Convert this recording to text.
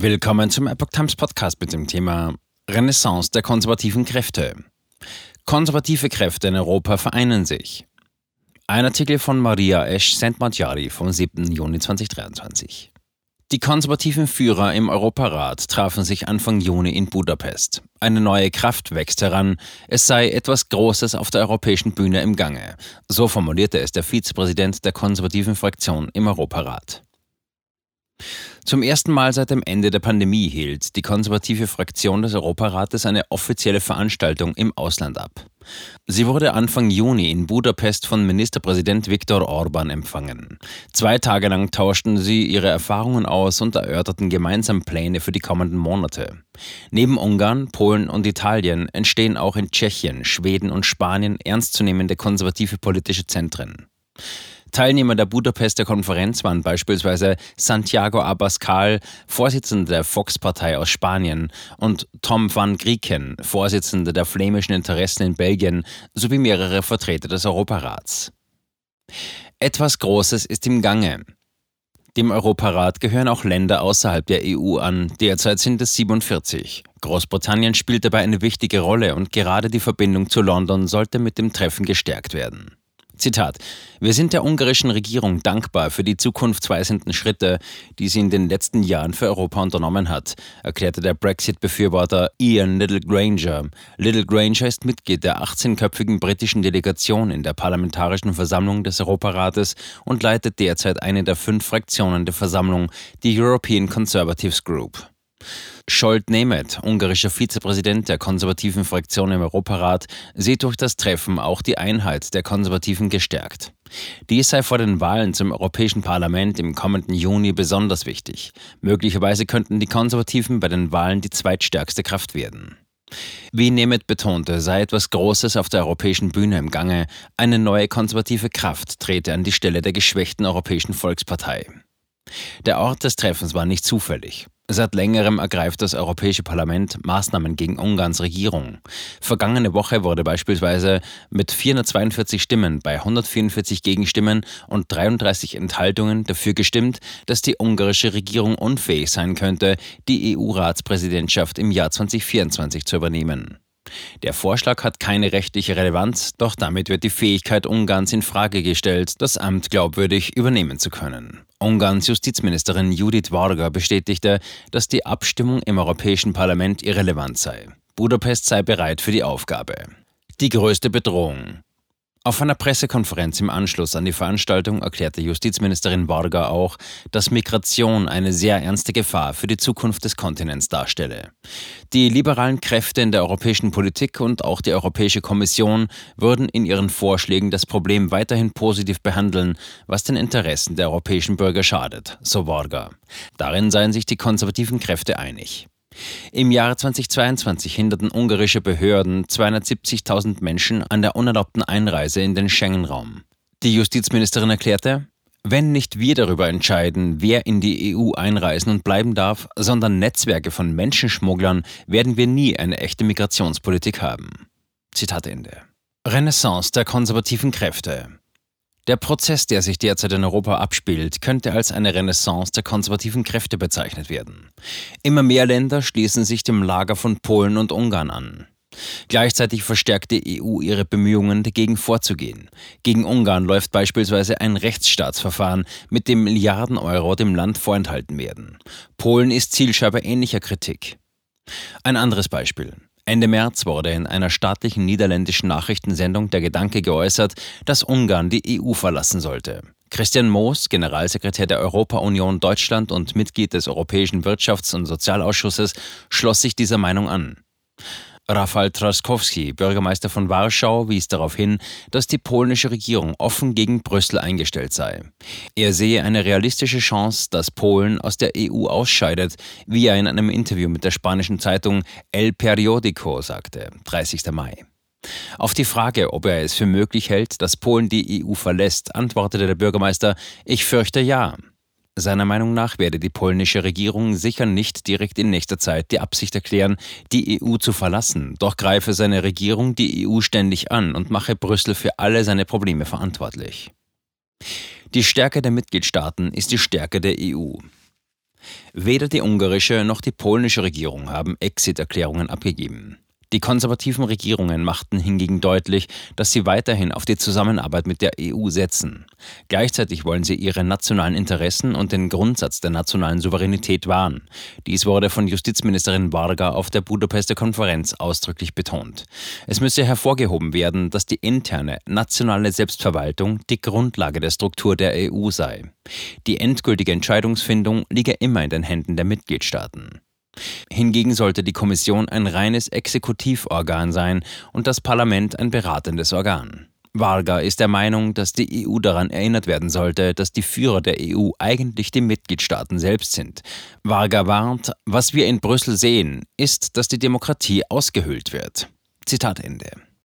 Willkommen zum Epoch Times Podcast mit dem Thema Renaissance der konservativen Kräfte. Konservative Kräfte in Europa vereinen sich. Ein Artikel von Maria Esch Sentmatjari vom 7. Juni 2023. Die konservativen Führer im Europarat trafen sich Anfang Juni in Budapest. Eine neue Kraft wächst heran. Es sei etwas Großes auf der europäischen Bühne im Gange. So formulierte es der Vizepräsident der konservativen Fraktion im Europarat. Zum ersten Mal seit dem Ende der Pandemie hielt die konservative Fraktion des Europarates eine offizielle Veranstaltung im Ausland ab. Sie wurde Anfang Juni in Budapest von Ministerpräsident Viktor Orban empfangen. Zwei Tage lang tauschten sie ihre Erfahrungen aus und erörterten gemeinsam Pläne für die kommenden Monate. Neben Ungarn, Polen und Italien entstehen auch in Tschechien, Schweden und Spanien ernstzunehmende konservative politische Zentren. Teilnehmer der Budapester Konferenz waren beispielsweise Santiago Abascal, Vorsitzender der Vox-Partei aus Spanien, und Tom van Grieken, Vorsitzender der flämischen Interessen in Belgien, sowie mehrere Vertreter des Europarats. Etwas Großes ist im Gange. Dem Europarat gehören auch Länder außerhalb der EU an. Derzeit sind es 47. Großbritannien spielt dabei eine wichtige Rolle und gerade die Verbindung zu London sollte mit dem Treffen gestärkt werden. Zitat. Wir sind der ungarischen Regierung dankbar für die zukunftsweisenden Schritte, die sie in den letzten Jahren für Europa unternommen hat, erklärte der Brexit-Befürworter Ian Little Granger. Little Granger ist Mitglied der 18-köpfigen britischen Delegation in der Parlamentarischen Versammlung des Europarates und leitet derzeit eine der fünf Fraktionen der Versammlung, die European Conservatives Group. Scholt Nemeth, ungarischer Vizepräsident der konservativen Fraktion im Europarat, sieht durch das Treffen auch die Einheit der Konservativen gestärkt. Dies sei vor den Wahlen zum Europäischen Parlament im kommenden Juni besonders wichtig. Möglicherweise könnten die Konservativen bei den Wahlen die zweitstärkste Kraft werden. Wie Nemeth betonte, sei etwas Großes auf der europäischen Bühne im Gange. Eine neue konservative Kraft trete an die Stelle der geschwächten Europäischen Volkspartei. Der Ort des Treffens war nicht zufällig. Seit längerem ergreift das Europäische Parlament Maßnahmen gegen Ungarns Regierung. Vergangene Woche wurde beispielsweise mit 442 Stimmen bei 144 Gegenstimmen und 33 Enthaltungen dafür gestimmt, dass die ungarische Regierung unfähig sein könnte, die EU-Ratspräsidentschaft im Jahr 2024 zu übernehmen. Der Vorschlag hat keine rechtliche Relevanz, doch damit wird die Fähigkeit Ungarns in Frage gestellt, das Amt glaubwürdig übernehmen zu können. Ungarns Justizministerin Judith Varga bestätigte, dass die Abstimmung im Europäischen Parlament irrelevant sei. Budapest sei bereit für die Aufgabe. Die größte Bedrohung. Auf einer Pressekonferenz im Anschluss an die Veranstaltung erklärte Justizministerin Varga auch, dass Migration eine sehr ernste Gefahr für die Zukunft des Kontinents darstelle. Die liberalen Kräfte in der europäischen Politik und auch die Europäische Kommission würden in ihren Vorschlägen das Problem weiterhin positiv behandeln, was den Interessen der europäischen Bürger schadet, so Varga. Darin seien sich die konservativen Kräfte einig. Im Jahre 2022 hinderten ungarische Behörden 270.000 Menschen an der unerlaubten Einreise in den Schengen-Raum. Die Justizministerin erklärte, wenn nicht wir darüber entscheiden, wer in die EU einreisen und bleiben darf, sondern Netzwerke von Menschenschmugglern, werden wir nie eine echte Migrationspolitik haben. Zitat Ende. Renaissance der konservativen Kräfte. Der Prozess, der sich derzeit in Europa abspielt, könnte als eine Renaissance der konservativen Kräfte bezeichnet werden. Immer mehr Länder schließen sich dem Lager von Polen und Ungarn an. Gleichzeitig verstärkt die EU ihre Bemühungen, dagegen vorzugehen. Gegen Ungarn läuft beispielsweise ein Rechtsstaatsverfahren, mit dem Milliarden Euro dem Land vorenthalten werden. Polen ist Zielscheibe ähnlicher Kritik. Ein anderes Beispiel. Ende März wurde in einer staatlichen niederländischen Nachrichtensendung der Gedanke geäußert, dass Ungarn die EU verlassen sollte. Christian Moos, Generalsekretär der Europa-Union Deutschland und Mitglied des Europäischen Wirtschafts- und Sozialausschusses, schloss sich dieser Meinung an. Rafał Trzaskowski, Bürgermeister von Warschau, wies darauf hin, dass die polnische Regierung offen gegen Brüssel eingestellt sei. Er sehe eine realistische Chance, dass Polen aus der EU ausscheidet, wie er in einem Interview mit der spanischen Zeitung El Periodico sagte, 30. Mai. Auf die Frage, ob er es für möglich hält, dass Polen die EU verlässt, antwortete der Bürgermeister, ich fürchte ja. Seiner Meinung nach werde die polnische Regierung sicher nicht direkt in nächster Zeit die Absicht erklären, die EU zu verlassen, doch greife seine Regierung die EU ständig an und mache Brüssel für alle seine Probleme verantwortlich. Die Stärke der Mitgliedstaaten ist die Stärke der EU. Weder die ungarische noch die polnische Regierung haben Exit-Erklärungen abgegeben. Die konservativen Regierungen machten hingegen deutlich, dass sie weiterhin auf die Zusammenarbeit mit der EU setzen. Gleichzeitig wollen sie ihre nationalen Interessen und den Grundsatz der nationalen Souveränität wahren. Dies wurde von Justizministerin Varga auf der Budapester Konferenz ausdrücklich betont. Es müsse hervorgehoben werden, dass die interne nationale Selbstverwaltung die Grundlage der Struktur der EU sei. Die endgültige Entscheidungsfindung liege immer in den Händen der Mitgliedstaaten. Hingegen sollte die Kommission ein reines Exekutivorgan sein und das Parlament ein beratendes Organ. Varga ist der Meinung, dass die EU daran erinnert werden sollte, dass die Führer der EU eigentlich die Mitgliedstaaten selbst sind. Varga warnt, was wir in Brüssel sehen, ist, dass die Demokratie ausgehöhlt wird. Zitat Ende.